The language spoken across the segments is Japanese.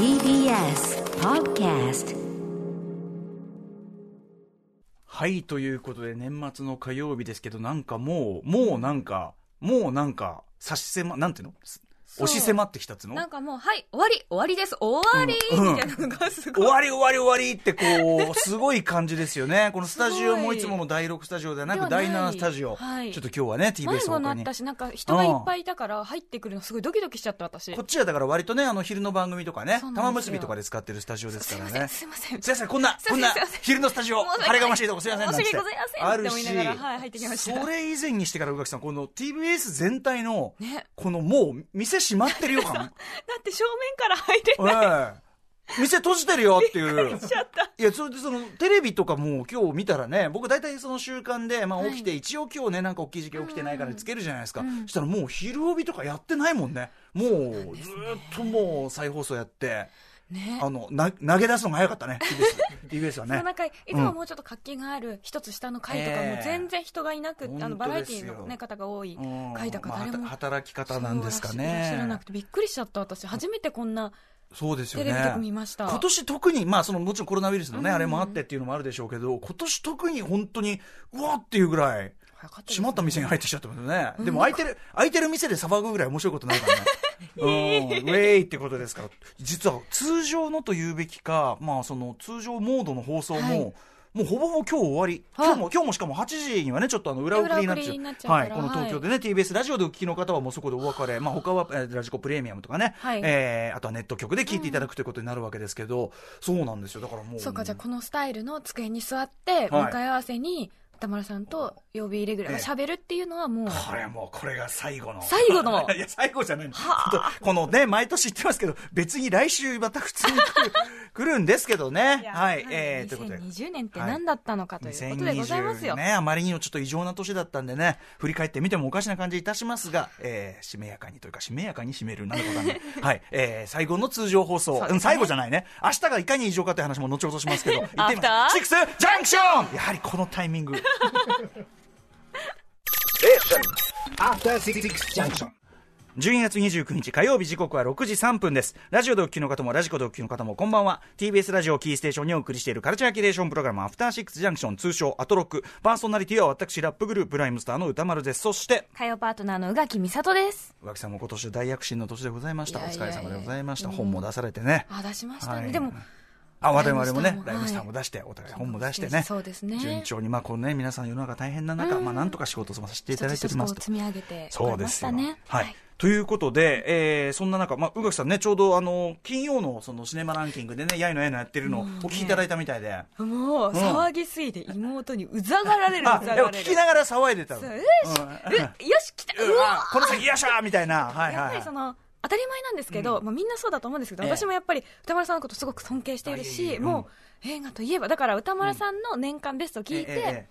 TBS Podcast はい、ということで、年末の火曜日ですけど、なんかもう、もうなんか、もうなんか、差し迫、なんていうの？押し迫ってきたっつうの？なんかもう、はい、終わり、終わりです、終わり、うんみたいなのがすごい。終わり終わり終わりってこう、すごい感じですよね。このスタジオもいつもの第6スタジオではなく、第7スタジオ。はいちょっと今日はね、迷 TBS 子にな他に。ったし、なんか人がいっぱいいたから入ってくるのすごいドキドキしちゃった、私。こっちはだから割とね、あの、昼の番組とかね、玉結びとかで使ってるスタジオですからね。すいません。すいません、こんな、こんな昼のスタジオ、晴れがましいとこすいません、申し訳ございませんあるし、はい入ってきましたそれ以前にしてから宇垣さん、この TBS 全体の、ね。このもう、店閉まってるよ感。だって正面から入れない。ええ店閉じてるよっていう。しちゃった。いや、それでその、テレビとかも今日見たらね、僕大体その習慣で、まあはい起きて、一応今日ね、なんか大きい事件起きてないからつけるじゃないですか。うんそしたらもう昼帯とかやってないもんね。もう、ずーっともう再放送やって、ね。あの、な、投げ出すのが早かったね、TBS, はね。なんかいつももうちょっと活気がある一つ下の階とかええも全然人がいなくって、あのバラエティーの、ね、方が多いうん階だからまあ誰も、働き方なんですかそうらしい知らなねく。てびっくりしちゃった私初めてこんなそうですよね。テレビ局見ました、今年特に、まあそのもちろんコロナウイルスのね、うんあれもあってっていうのもあるでしょうけど、今年特に本当に、うわっていうぐらい、閉まった店に入ってきちゃったもんね。うんでも開いてる、開いてる店で騒ぐぐらい面白いことないからね。うん、ウェイってことですから。実は通常のと言うべきか、まあその通常モードの放送も、はいもうほぼほぼ今日終わり。はい今日も、今日もしかも8時にはね、ちょっとあの裏送りになっちゃう。はい。この東京でね、TBS ラジオでお聞きの方はもうそこでお別れ。まあ他は、えーラジコプレミアムとかね、はいえーあとはネット局で聞いていただくということになるわけですけど、そうなんですよ。だからもう。そうかじゃあこのスタイルの机に座って向かい合わせに歌丸さんと曜日イレギュラーが喋るっていうのはもう、これもう、これが最後の。最後の いや、最後じゃないの。このね、毎年言ってますけど、別に来週また普通に来るんですけどね。はい。えー、ということで。2020年って何だったのかということでございますよ、2020ね、あまりにもちょっと異常な年だったんでね、振り返ってみてもおかしな感じいたしますが、えー、しめやかにというか、しめやかに締める、なんだかわかんない。はい。えー、最後の通常放送。ねうん、最後じゃないね。明日がいかに異常かという話も後ほどしますけど、アフターシックスジャンクションやはりこのタイミング。After Six Junction. 12月29日火曜日時刻は6時3分です。ラジオでお聞きの方もラジコでお聞きの方もこんばんは。TBS ラジオキーステーションにお送りしているカルチャーキュレーションプログラムアフターシックスジャンクション通称アトロック。パーソナリティは私ラップグループライムスターの歌丸です。そして、火曜パートナーの宇垣美里です浮気さんも今年大躍進の年でございました。おいやいやいや疲れ様でございました。うん本も出されてね。あ出しましたね、はいでもあ、我々もね、ライムスターも出して、お互い本も出してね。そうですね順調に、まあこのね、皆さん世の中大変な中、うんまあなんとか仕事をさせていただいておりますと。積み上げてそうですよ。はい。ということで、えー、そんな中、まあ、宇垣さんね、ちょうどあの、金曜のそのシネマランキングでね、やいのやいのやってるのをお聞きいただいたみたいで。もう騒ぎすぎて妹にうざがられるうあ、ざがられる聞きながら騒いでたの。よし、うよし来たうわあこの先よっしゃーみたいな。はいやっはいはい。ぱりその当たり前なんですけど、まあ、みんなそうだと思うんですけど、ええ。私もやっぱり歌丸さんのことすごく尊敬しているし、えもう映画といえばだから歌丸さんの年間ベストを聞いて、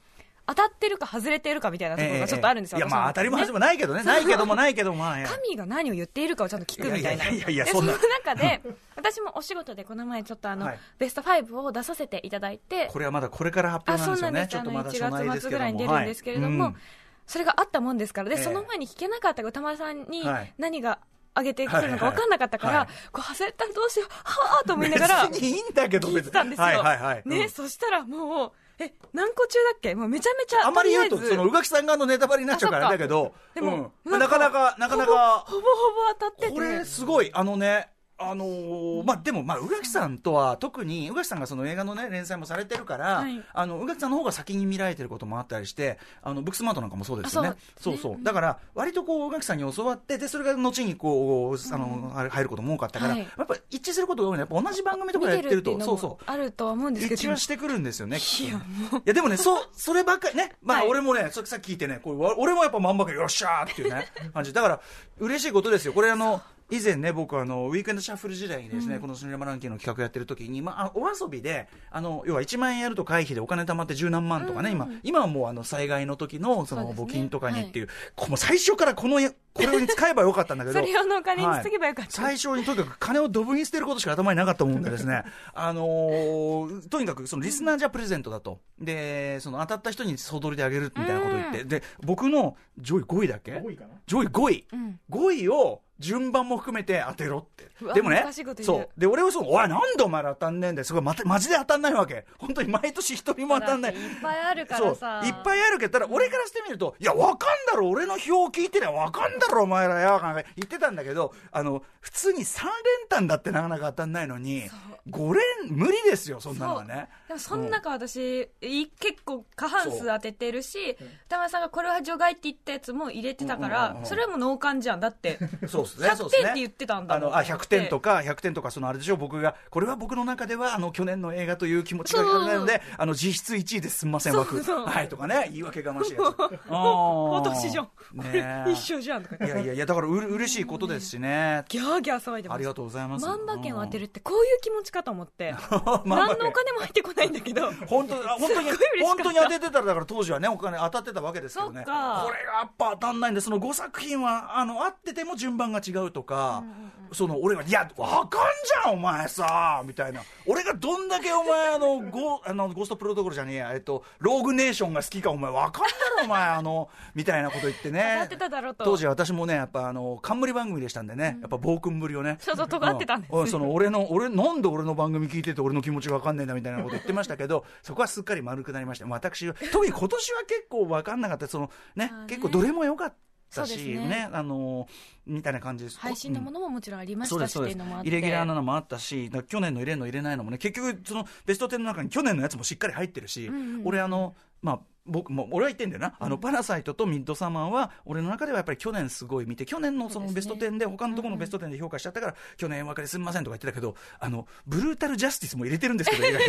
当たってるか外れてるかみたいなところがちょっとあるんですよ、いや、まあ当たり前でねもないけどね。ないけどもないけども、神が何を言っているかをちゃんと聞くみたいな。いやいやその中で私もお仕事でこの前ちょっとあの、はい。ベスト5を出させていただいてこれはまだこれから発あ表なんですなんです。よね。ちょっとまだ初あの1内ですけども。月末ぐらいに出るんですけれども、はい。うん。それがあったもんですからで、ええその前に聞けなかった歌丸さんにはい。何が上げてくるのか分かんなかったから、こう外れたらどうしようはあと思いながら別にいいんだけど、聞いてたんですよ、はいはいはい。ね、うん。そしたらもうえ何個中だっけ？もうめちゃめちゃあんまり言うと、その、宇垣さん側のネタバレになっちゃうからだけど、でも、うん。なかなか、なかなか、ほぼほぼ当たってて。これすごい、あのね、あのーまあ、でも、まあ、宇垣さんとは特に、宇垣さんがその映画のね、連載もされてるから、はいあの、宇垣さんの方が先に見られてることもあったりして、あの、ブックスマートなんかもそうですよね。あそうそう。だから、割とこう、宇垣さんに教わって、で、それが後にこう、あの、あれ入ることも多かったから、はいやっぱ一致することが多いのは、やっぱ同じ番組とかでやってると、そうそうも。あるとは思うんですけど一致はしてくるんですよね。いやいやでもね、そう、そればっかりね、まあはい俺もね、そさっき聞いてね、こ俺もやっぱまんばかりよっしゃーっていうね、感じ。だから、嬉しいことですよ。これあの、以前ね、僕あの、ウィークエンドシャッフル時代にですね、このシネマランキングの企画やってる時に、まあ、お遊びで、あの、要は1万円やると会費でお金貯まって十何万とかね、今、今はもうあの、災害の時の、その、募金とかにっていう、こもう最初からこのやこれに使えばよかったんだけど それ用のお金にしとけばよかった。最初にとにかく金をドブに捨てることしか頭になかったもんでですね、あのーとにかくそのリスナーじゃプレゼントだと。で、その当たった人に総取りであげるみたいなことを言って、で、僕の上位5位だっけ？5位かな。上位5位。うん。5位を順番も含めて当てろってでもねそう。で、俺はその、おい、なんでお前ら当たんねえんだよ。すごい、また、マジで当たんないわけ。本当に毎年一人も当たんない。いっぱいあるからさ。いっぱいあるけど、ただ俺からしてみると、いや、わかんだろ、俺の票を聞いてりゃわかんだろ、お前らよ、なんか言ってたんだけど、あの、普通に3連単だってなかなか当たんないのに、5連、無理ですよ、そんなのはね。でもその中私、い結構過半数当ててるし、田村さんがこれは除外って言ったやつも入れてたから、それはもう脳幹じゃん。だって、そうですね。100そうですね点って言ってたんだあの、あ、100点とか、100点とか、そのあれでしょ、僕が、これは僕の中では、あの、去年の映画という気持ちが考えるので、あの、実質1位ですんません枠。はい、とかね、言い訳がましいやつ。私じゃん。ねえ一緒じゃんとかいやいやいや、だからうれ嬉しいことですしね。ギャーギャー騒いでます。ありがとうございます。万馬券を当てるってこういう気持ちかと思って。何のお金も入ってこないんだけど。本当あ本当に本当に当ててたらだから当時はねお金当たってたわけですけどねこれがやっぱ当たんないんでその5作品はあの合ってても順番が違うとか、その俺が「いやわかんじゃんお前さ」みたいな。俺がどんだけお前あのゴあのゴーストプロトコルじゃねえやえっとローグネーションが好きかお前わかんだろお前あのみたいなこと言ってね。当たってただろうと。当時私もねやっぱあの冠番組でしたんでね、やっぱ暴君ぶりをね。そうそう尖ってたんです。うその俺の俺なんで俺の番組聞いてて俺の気持ちが分かんねえんだみたいなこと言ってましたけど そこはすっかり丸くなりました私は特に今年は結構分かんなかった。そのね。結構どれも良かったそうですしね。ねあのみたいな感じです配信のものももちろんありましたしそうですそうですっていうのもあって。イレギュラーなのもあったし去年の入れるの入れないのもね結局そのベスト10の中に去年のやつもしっかり入ってるし、んうんうん。俺あのまあ僕も俺は言ってんだよな、あのパラサイトとミッドサマーは俺の中ではやっぱり去年すごい見て去年のそのベストそうですね10で他のところのベスト10で評価しちゃったから、去年分かりすみませんとか言ってたけどあのブルータルジャスティスも入れてるんですけど映画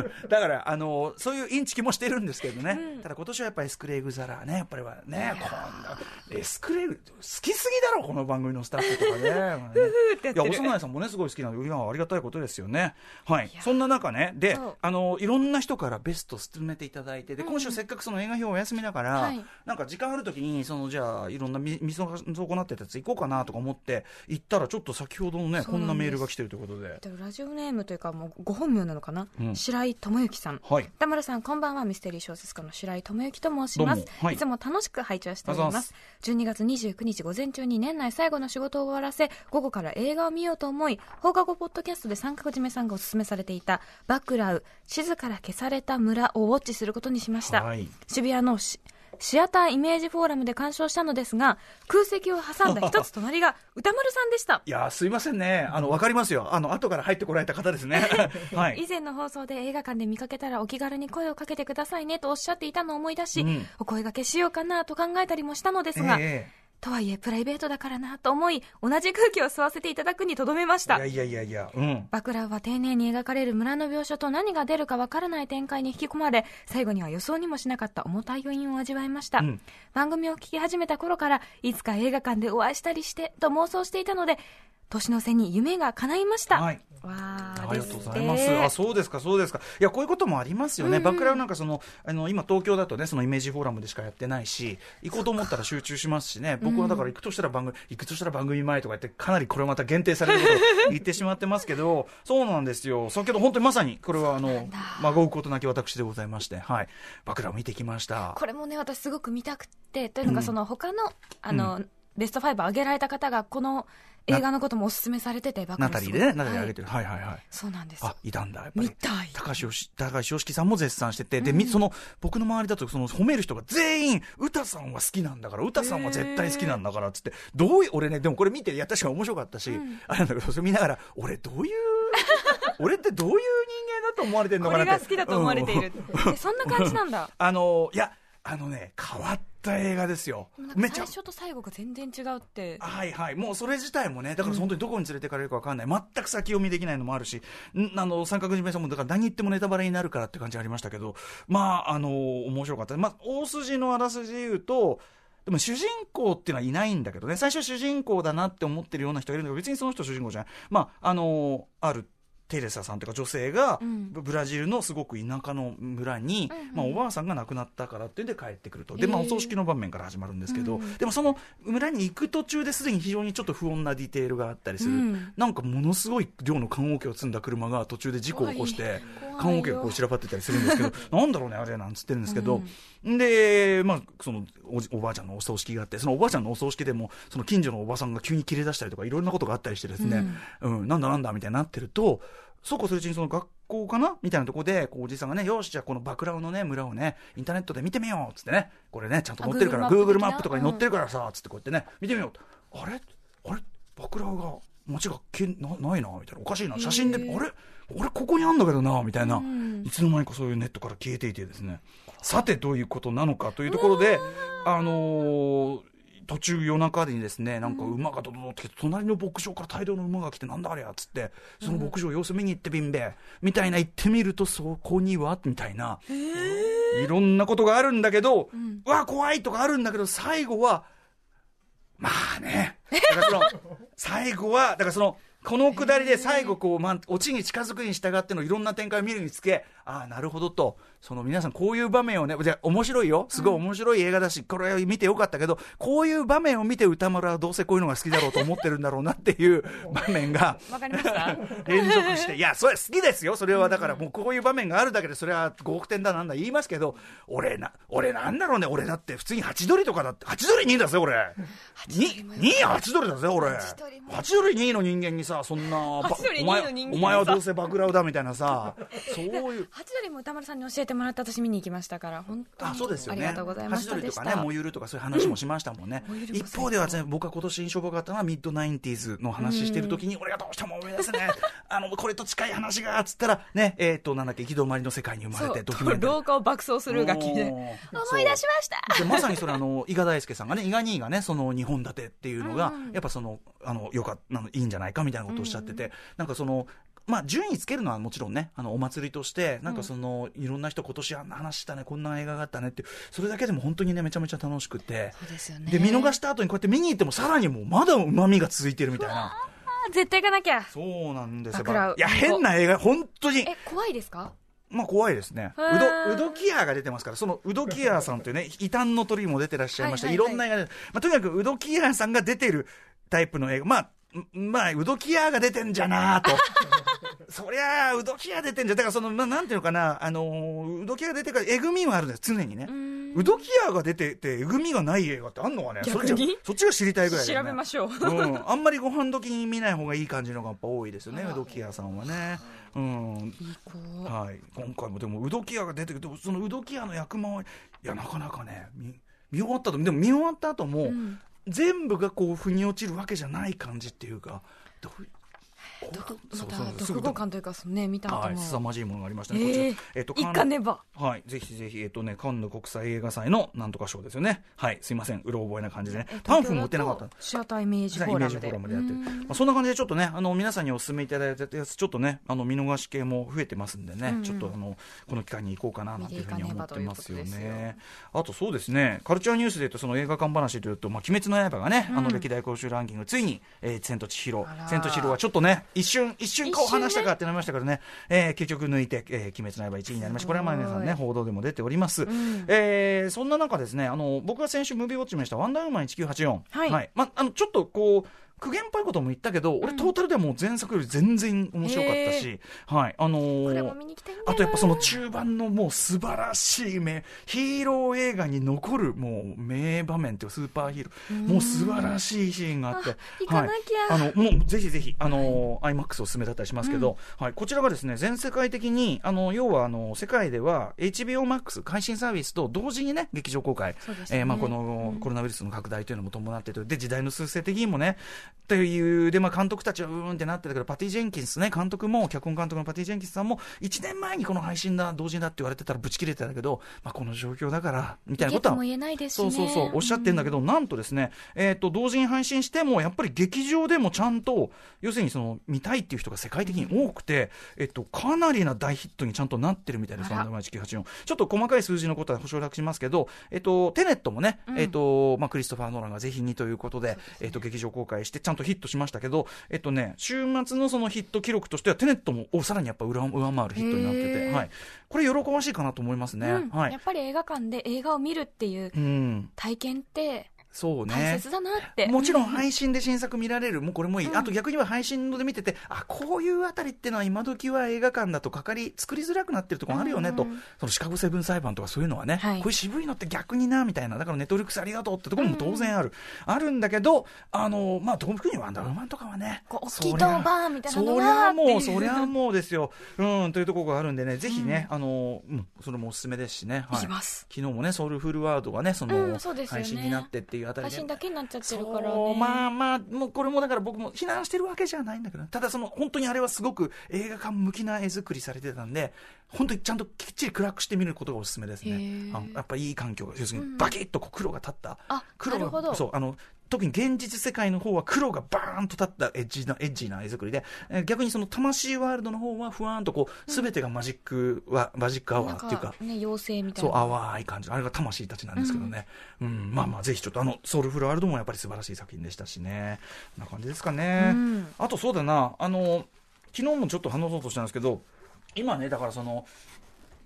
表。だからあのそういうインチキもしてるんですけどね、ただ今年はやっぱりエスクレイグ・ザラーねやっぱりはねこんなエスクレイグ好きすぎだろこの番組のスタッフとかね。いや、幼いさんもね、すごい好きなので、いや、ありがたいことですよね。はい。そんな中ね、であの、いろんな人からベスト進めていただいて、で、今週せっかくその映画表お休みだから、はい。なんか時間あるときに、その、じゃあ、いろんな見見損なってたやつ行こうかなとか思って、行ったら、ちょっと先ほどのね、こんなメールが来てるということで。ラジオネームというかもうご本名なのかな、うん。白井智之さん。はい。田村さんこんばんはミステリー小説家の白井智之と申します。はい。いつも楽しく拝聴しております。12月29日午前中に年内最後の仕事を終わらせ午後から映画を見ようと思い放課後ポッドキャストで三角締めさんがおすすめされていた「バクラウ地図から消された村」をウォッチすることにしました、はい渋谷のしシアターイメージフォーラムで鑑賞したのですが空席を挟んだ一つ隣が歌丸さんでしたいやー、すいませんね。あの、わかりますよ。あの、後から入ってこられた方ですね。はい。以前の放送で映画館で見かけたらお気軽に声をかけてくださいねとおっしゃっていたのを思い出し、うんお声掛けしようかなと考えたりもしたのですが、えとはいえプライベートだからなと思い同じ空気を吸わせていただくにとどめました。えいやいやいやいや、うん。バクラウは丁寧に描かれる村の描写と何が出るかわからない展開に引き込まれ最後には予想にもしなかった重たい余韻を味わいました、うん。番組を聞き始めた頃からいつか映画館でお会いしたりしてと妄想していたので年の瀬に夢が叶いました、はい。わあーりがとうございます。あ、そうですか、そうですか。いや、こういうこともありますよね。うんうんバックラウンなんかその、あの、今東京だとね、そのイメージフォーラムでしかやってないし、行こうと思ったら集中しますしね。僕はだから行くとしたら番組、行くとしたら番組前とか言って、かなりこれまた限定されることを言ってしまってますけど、そうなんですよ。先ほど本当にまさに、これはあの、まごうことなき私でございまして、はい。バックラウン見てきました。これもね私すごく見たくてというのがその他のあの、ベスト5上げられた方がこの映画のこともおすすめされててばかナりタリーでね、ナタリー上げはいてる。はいはいはい。そうなんですあ、いたんだ、やっぱり。見たい。高橋よし高橋良樹さんも絶賛してて、で、みその、僕の周りだと、その、褒める人が全員、歌さんは好きなんだから、歌さんは絶対好きなんだから、つって、どういう、俺ね、でもこれ見て、いや、確かに面白かったし、あれなんだけど、それ見ながら、俺どういう、俺ってどういう人間だと思われてんのこかなって。れが好きだと思われているうん。えそんな感じなんだ。あの、いや、あのね、変わった映画ですよめちゃ最初と最後が全然違うってはいはい。もうそれ自体もね、だから本当にどこに連れてかれるか分かんない。全く先読みできないのもあるし、んあの、三角締めさんも、だから何言ってもネタバレになるからって感じありましたけど、まあ、あの、面白かった。まあ、大筋のあらすじで言うと、でも主人公っていうのはいないんだけどね、最初主人公だなって思ってるような人がいるんだけど、別にその人主人公じゃない。まあ、あの、あるテレサさんというか女性が、うん。ブラジルのすごく田舎の村に、うんうん。まあ、おばあさんが亡くなったからっていうんで帰ってくると。で、まあ、お葬式の場面から始まるんですけど、うん。でもその村に行く途中ですでに非常にちょっと不穏なディテールがあったりする、うん。なんかものすごい量の棺桶を積んだ車が途中で事故を起こして棺桶がこう散らばってたりするんですけど なんだろうねあれなんつってるんですけど、で、まあ、そのおじおばあちゃんのお葬式があってそのおばあちゃんのお葬式でもその近所のおばさんが急に切れ出したりとかいろんなことがあったりしてですね、うん。なんだなんだみたいになってるとそうこうするうちにその学校かなみたいなところでこうおじさんがねよしじゃあこのバクラウのね村をねインターネットで見てみようっつってね。これねちゃんと載ってるからあ Google Google マップとかに載ってるからさつってこうやってね見てみよう。とあれ？あれ？バクラウが街がけなないなみたいな。おかしいな。写真であれ？俺ここにあんだけどなみたいな、うん。いつの間にかそういうネットから消えていてですね。さてどういうことなのかというところであのー途中夜中にですねなんか馬がドドドって隣の牧場から大量の馬が来てなんだあれやっつってその牧場様子見に行ってビンベみたいな行ってみるとそこにはみたいな。いろんなことがあるんだけど、うわ怖いとかあるんだけど最後はまあね。だからその 最後はだからそのこのくだりで最後こう、まあ、オチに近づくに従ってのいろんな展開を見るにつけああなるほどと。その皆さんこういう場面をねじゃあ面白いよ。すごい面白い映画だし、これ見てよかったけどこういう場面を見て歌村はどうせこういうのが好きだろうと思ってるんだろうなっていう場面がわかりました？連続して、いや、それ好きですよ、それはだから、もうこういう場面があるだけで、それは5億点だなんだ言いますけど、俺な、俺なんだろうね、俺だって普通にハチドリとかだって、ハチドリ2位だぜ、俺。2位ハチドリだぜ、俺。ハチドリもハチドリ2位の人間にさ、そんな、お前2お前はどうせバクラウだみたいなさ、そういう。ハチドリも歌丸さんに教えてもらって私見に行きましたから本当にあそうですよね。ありがとうございました。ハチドリとかね、燃ゆるとかそういう話もしましたもんね。燃ゆるも一方ではね、僕は今年印象深かったのはミッドナインティーズの話してる時に、俺がどうしても思い出すね。あの、これと近い話が、つったら、ね、えっ、と、なんだっけ、行き止まりの世界に生まれて、ドキュメンタ廊下を爆走する楽器で思い出しました。でまさにそれあの伊賀大輔さんがね伊賀兄がねその2本立てっていうのが、うん。やっぱそのあのよかあのいいんじゃないかみたいなことをおっしゃってて、なんかそのまあ、順位つけるのはもちろんねあのお祭りとしてなんかその、いろんな人今年あんな話したねこんな映画があったねってそれだけでも本当にねめちゃめちゃ楽しくて。そうですよね。で見逃した後にこうやって見に行ってもさらにもうまだうまみが続いてるみたいな。あ絶対行かなきゃ。そうなんですよ。いや変な映画本当に。え怖いですか？まあ怖いですね。うど、うどき屋が出てますから、そのうどき屋さんというね、異端の鳥も出てらっしゃいました。はいろんな映画で、まあとにかくうどき屋さんが出てるタイプの映画、まあ、んまあ、うどき屋が出てんじゃなと。そりゃあ、うどき屋出てんじゃ、だからその、まあ、なんていうのかな、あのーうどき屋が出てから、えぐみはあるんです、常にね。ん。うどき屋が出てて、えぐみがない映画ってあんのかね。そっちが知りたいぐらいね、調べましょう。うん、あんまりご飯時に見ない方がいい感じのがやっぱ多いですよね、うどき屋さんはね。うん、はい、今回もでも、うどき屋が出てくると、そのうどき屋の役回り、いや、なかなかね、見見終わったと、でも見終わった後も、ん。全部がこう、腑に落ちるわけじゃない感じっていうか、どう毒そうまたそうすぐ読後感というかね見た後はい、まじいものがありましたね、えーこちら、えっと、一カン貫ねばはい、ぜひぜひ、えっとね、カンヌ国際映画祭のなんとか賞ですよね。はい、すいません、うろ覚えな感じでね。パンフも売ってなかった。シアターイメージフォーラムでムでやってる。うんまあ、そんな感じでちょっとね、あの、皆さんにお勧めいただいたやつ、ちょっとね、あの、見逃し系も増えてますんでね、うんちょっとあの、この機会に行こうかな、なんていうふうに思ってますよねばというね。あとそうですね、カルチャーニュースで言うと、その映画館話というと、まあ、鬼滅の刃がね、あの、歴代公衆ランキング、ついに、えー、千と千尋。千と千尋はちょっとね、一瞬、一瞬顔離したかってなりましたからね、えー結局抜いて、えー、鬼滅の刃1位になりました。これはまあ皆さんね、報道でも出ております。んえーそんな中ですね、あの、僕が先週ムービーウォッチメしたワンダーウーマン1984。はいまあ、あの、ちょっとこう、苦言っぽいことも言ったけど、俺トータルではもう前作より全然面白かったし、はい、あのーあとやっぱその中盤のもう素晴らしい名、ヒーロー映画に残るもう名場面っていうかスーパーヒーロー、もう素晴らしいシーンがあって、あ行かなきゃ。はい、あの、もうぜひぜひ、あのー、IMAX おすすめだったりしますけど、はい、こちらがですね、全世界的に、あの、要はあの、世界では HBO Max 配信サービスと同時にね、劇場公開、そうですね。えーまあこのコロナウイルスの拡大というのも伴ってとで、時代の趨勢的にもね、という、で、まあ監督たちはうーんってなってたけど、パティ・ジェンキンスね、監督も、脚本監督のパティ・ジェンキンスさんも、1年前にこの配信だ、同時だって言われてたらぶち切れてたけど、まあこの状況だから、みたいなことは逃げとも言えないですしね。そうそうそう、おっしゃってんだけど、なんとですね、えっ、と、同時に配信しても、やっぱり劇場でもちゃんと、要するにその、見たいっていう人が世界的に多くて、えっと、かなりな大ヒットにちゃんとなってるみたいです、あら。ワンダーマン1984。ちょっと細かい数字のことは保証楽しますけど、えっと、テネットもね、えっと、まあ、クリストファー・ノーランがぜひにということで、えっと、劇場公開して、ちゃんとヒットしましたけど、えっとね、週末のそのヒット記録としては、テネットもおさらにやっぱ上上回るヒットになってて、はい、これ、喜ばしいかなと思いますね。うん。はい。やっぱり映画館で映画を見るっていううん、体験ってそうね。大切だなって。もちろん配信で新作見られる、もうこれもいい、うん。あと逆には配信で見てて、あこういうあたりってのは、今時は映画館だとかかり、作りづらくなってるところあるよね。と、うん。うんそのシカゴセブン裁判とかそういうのはね、はい。こういう渋いのって逆になみたいな、だからネットフリックスありがとうってところも当然ある、あるんだけど、あのまあ、特にワンダーウーマンとかはね、こう大きいドーバーンみたいなのそりがゃもう、そりゃもうですよ、うん、というところがあるんでね、ぜひね、あのうん、それもおすすめですしね、はい、行きます。昨日もね、ソウルフルワードがね、その、配信になってっていうあたりで。配信だけになっちゃってるからね。まあまあ、もうこれもだから僕も非難してるわけじゃないんだけど、ただその本当にあれはすごく映画館向きな絵作りされてたんで、本当にちゃんときっちり暗くしてみることがおすすめですね。やっぱいい環境が、要するうんにバキッとこう黒が立った。あ黒なるほどが、そう、あの、特に現実世界の方は黒がバーンと立ったエッジな、エッジな絵作りで、えー逆にその魂ワールドの方はふわーんとこう、すべてがマジックは、マジックアワーっていうか、ね、妖精みたいそう、な。淡い感じ。あれが魂たちなんですけどね。うん、まあまあ、ぜひちょっと、あの、ソウルフルワールドもやっぱり素晴らしい作品でしたしね。こんな感じですかね。うんあと、そうだな、あの、昨日もちょっと話そうとしたんですけど、今ね、だからその、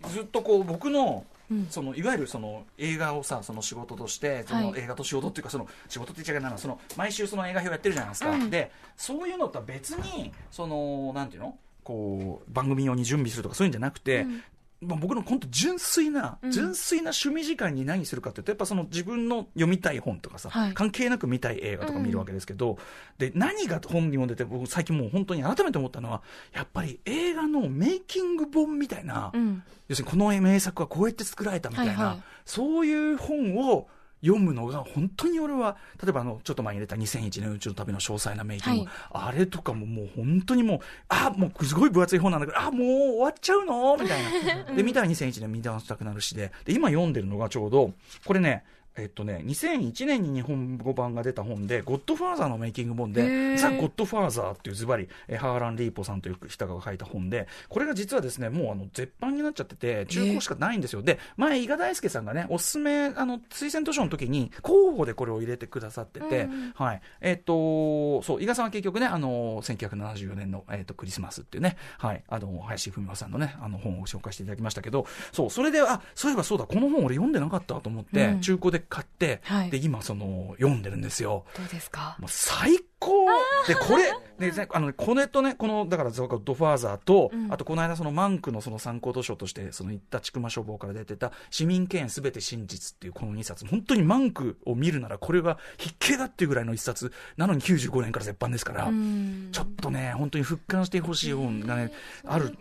ずっとこう、僕の、うんそのいわゆるその映画をさその仕事としてそのはい映画と仕事っていうかその仕事って言っちゃいけないなその毎週その映画表やってるじゃないですか、うん。でそういうのとは別にそのなんていうの？こう番組用に準備するとかそういうんじゃなくて、うんまあ、僕の本当純粋な、うん。純粋な趣味時間に何するかっていうとやっぱその自分の読みたい本とかさ、はい。関係なく見たい映画とか見るわけですけど、で何が本に読んでて僕最近もう本当に改めて思ったのはやっぱり映画のメイキング本みたいな、うん。要するにこの名作はこうやって作られたみたいな、はいはい。そういう本を読むのが本当に俺は例えばあのちょっと前に出た2001年宇宙の旅の詳細なメイキング、あれとかももう本当にもうあもうすごい分厚い本なんだけどあもう終わっちゃうの？みたいな。で見たら2001年見直したくなるしでで今読んでるのがちょうどこれねえっとね、2001年に日本語版が出た本で、ゴッドファーザーのメイキング本へで、ー。ザ・ゴッドファーザーっていうズバリ、えーハーラン・リーポさんという人が書いた本で、これが実はですね、もうあの絶版になっちゃってて、中古しかないんですよ。で、前、伊賀大輔さんがね、おすすめ、あの、推薦図書の時に、候補でこれを入れてくださってて、うんうん。はい。えっと、そう、伊賀さんは結局ね、あの、1974年の、えっと、クリスマスっていうね、はい、あの、林文夫さんのね、あの、本を紹介していただきましたけど、そう、それで、あ、そういえばそうだ、この本俺読んでなかったと思って、うん。中古で買って、はい。で、今、その、読んでるんですよ。どうですか？もう最高！で、これ、で、ねあのね、これとね、この、だから、ゾドファーザーと、うん。あと、この間、その、マンクのその参考図書として、その、言ったちくま書房から出てた、市民権すべて真実っていうこの2冊、本当にマンクを見るなら、これが必見だっていうぐらいの1冊、なのに95年から絶版ですから、うん。ちょっとね、本当に復刊してほしい本がね、ある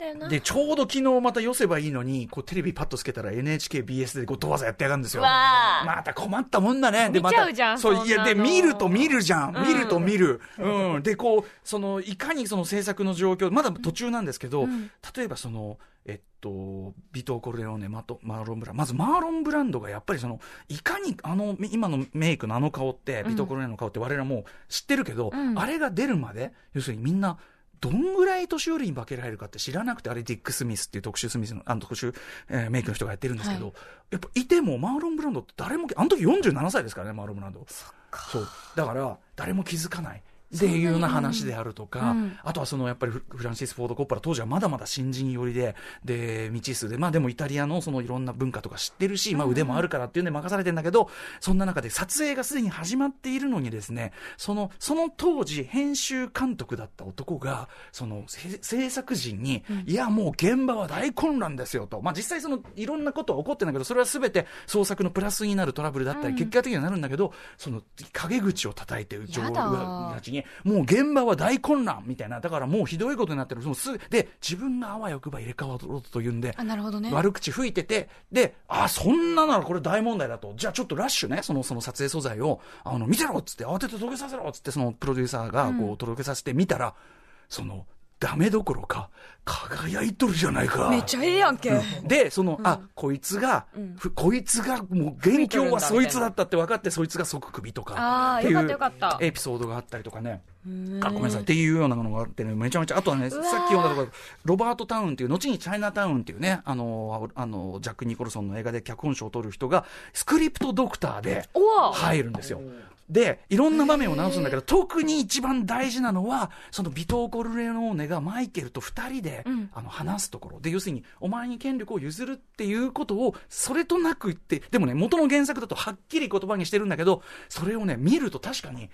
だよな。で、ちょうど昨日また寄せばいいのに、こうテレビパッとつけたら NHKBS でゴッドファーザーやってやがるんですよ。また困ったもんだね。で、また見ちゃうじゃんそう、いや、で、見ると見るじゃん。うん見ると見る。うん。で、こう、その、いかにその制作の状況、まだ途中なんですけど、うん例えばその、えっと、ビトー・コルレオーネ、マトマーロン・ブランドまずマーロン・ブランドがやっぱりその、いかにあの、今のメイクのあの顔って、ビトー・コルレオーネの顔って我々もう知ってるけど、うんあれが出るまで、要するにみんな、どんぐらい年寄りに化けられるかって知らなくて、あれディック・スミスっていう特殊スミスの、あの特殊、えーメイクの人がやってるんですけど、はいやっぱいてもマーロン・ブランドって誰も、あの時47歳ですからね、マーロン・ブランド。そう。だから、誰も気づかない。っていうような話であるとか、うん。あとはそのやっぱりフフランシス・フォード・コッパラ当時はまだまだ新人寄りで、で、未知数で、まあでもイタリアのそのいろんな文化とか知ってるし、まあ腕もあるからっていうんで任されてんだけど、そんな中で撮影がすでに始まっているのにですね、その、その当時編集監督だった男が、そのせ制作陣に、いやもう現場は大混乱ですよと。まあ実際そのいろんなことは起こってんだけど、それは全て創作のプラスになるトラブルだったり、うん。結果的にはなるんだけど、その陰口を叩いて、上やだ。上たちに、もう現場は大混乱みたいな、だからもうひどいことになってる、そのすで、自分があわよくば入れ替わろうというんで、あ、なるほどね。悪口吹いてて、で、あ、そんなならこれ大問題だと。じゃあちょっとラッシュね、その、その撮影素材を、あの、見せろっつって、慌てて届けさせろっつって、そのプロデューサーが、こう、届けさせてみたら、その、ダメどころか、輝いとるじゃないか。めっちゃええやんけ。で、その、あ、こいつが、うん。ふこいつが、もう、元凶はそいつだったって分かって、そいつが即首とか、っていあーよかったうよかった。エピソードがあったりとかね。うんあごめんなさい。っていうようなのがあってね、めちゃめちゃ、あとはね、さっき読んだところ、ロバート・タウンっていう、後にチャイナタウンっていうね、あの、あの、ジャック・ニコルソンの映画で脚本賞を取る人が、スクリプトドクターで入るんですよ。で、いろんな場面を直すんだけど、特に一番大事なのは、そのビトー・コルレノーネがマイケルと二人で、うん。あの話すところ。で、要するに、お前に権力を譲るっていうことを、それとなく言って、でもね、元の原作だとはっきり言葉にしてるんだけど、それをね、見ると確かに、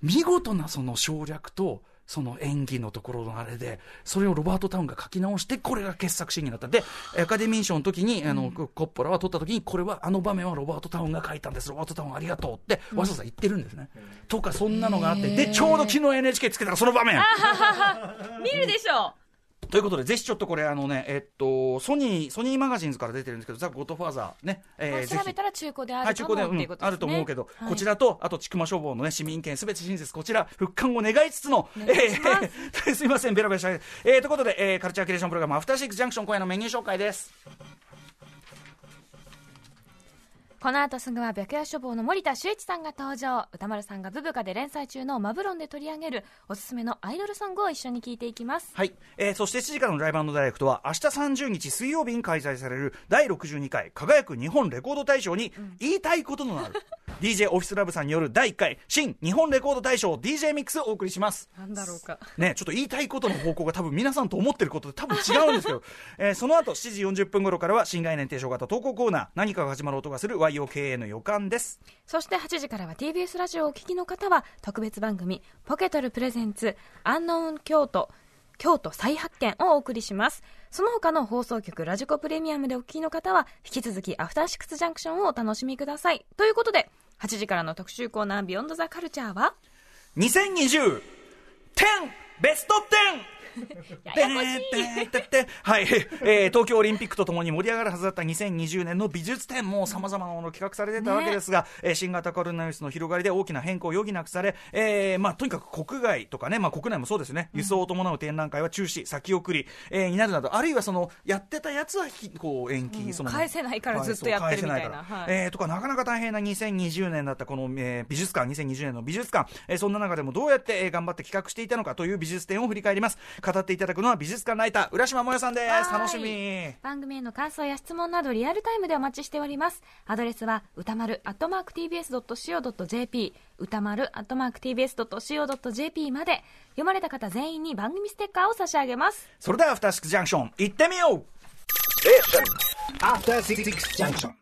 見事なその省略と、その演技のところのあれで、それをロバート・タウンが書き直して、これが傑作シーンになった。で、アカデミー賞の時に、あの、コッポラは撮った時に、これは、あの場面はロバート・タウンが書いたんです。ロバート・タウンありがとうって、わざわざ言ってるんですね。とか、そんなのがあって、で、ちょうど昨日 NHK つけたらその場面。見るでしょということで、ぜひちょっとこれ、あのね、えっと、ソニー、ソニーマガジンズから出てるんですけど、ザ・ゴッドファーザーね、えー調べたら中古であるかもっていううん、あことですね。ると思うけど、はいこちらと、あと、千曲消防のね、市民権すべて親切、こちら、復刊を願いつつの、えーすいません、ベラベラした。えー、ということで、えー、カルチャーキュレーションプログラム、アフターシックスジャンクション今夜のメニュー紹介です。この後すぐは白夜処方の森田修一さんが登場。歌丸さんがブブカで連載中のマブロンで取り上げるおすすめのアイドルソングを一緒に聴いていきます。はい。えー、そして7時からのライブダイレクトは、明日30日水曜日に開催される第62回輝く日本レコード大賞に言いたいことのある、DJ オフィスラブさんによる第1回新日本レコード大賞 DJ ミックスをお送りします。なんだろうか。ね、ちょっと言いたいことの方向が多分皆さんと思ってることで多分違うんですけど、えーその後7時40分頃からは新概念提唱型投稿コーナー、何かが始まる音がする YOKA の予感です。そして8時からは TBS ラジオをお聞きの方は特別番組「ポケトルプレゼンツアンノウン京都」京都再発見をお送りしますその他の放送局ラジコプレミアムでお聞きの方は引き続きアフターシックスジャンクションをお楽しみくださいということで8時からの特集コーナー「ビヨンドザカルチャーは？2020 10ベスト 10! ややこしい。はい、えー東京オリンピックとともに盛り上がるはずだった2020年の美術展も様々なもの企画されてたわけですが、えー新型コロナウイルスの広がりで大きな変更を余儀なくされ、えーまあ、とにかく国外とかね、まあ、国内もそうですね、輸送を伴う展覧会は中止、先送り、えーになるなど、あるいはそのやってたやつはひこう延期、その返せないからずっとやってるみたいな。はい。えーとか、なかなか大変な2020年だったこの、えー美術館、2020年の美術館、えーそんな中でもどうやって、えー頑張って企画していたのかという美術展を振り返ります。語っていただくのは美術館ライター、浦島もよさんです。はい楽しみ。番組への感想や質問などリアルタイムでお待ちしておりますアドレスは歌丸 @tbs.co.jp 歌丸 @tbs.co.jp まで読まれた方全員に番組ステッカーを差し上げますそれでは、アフターシックスジャンクション、行ってみよう After Six Junction.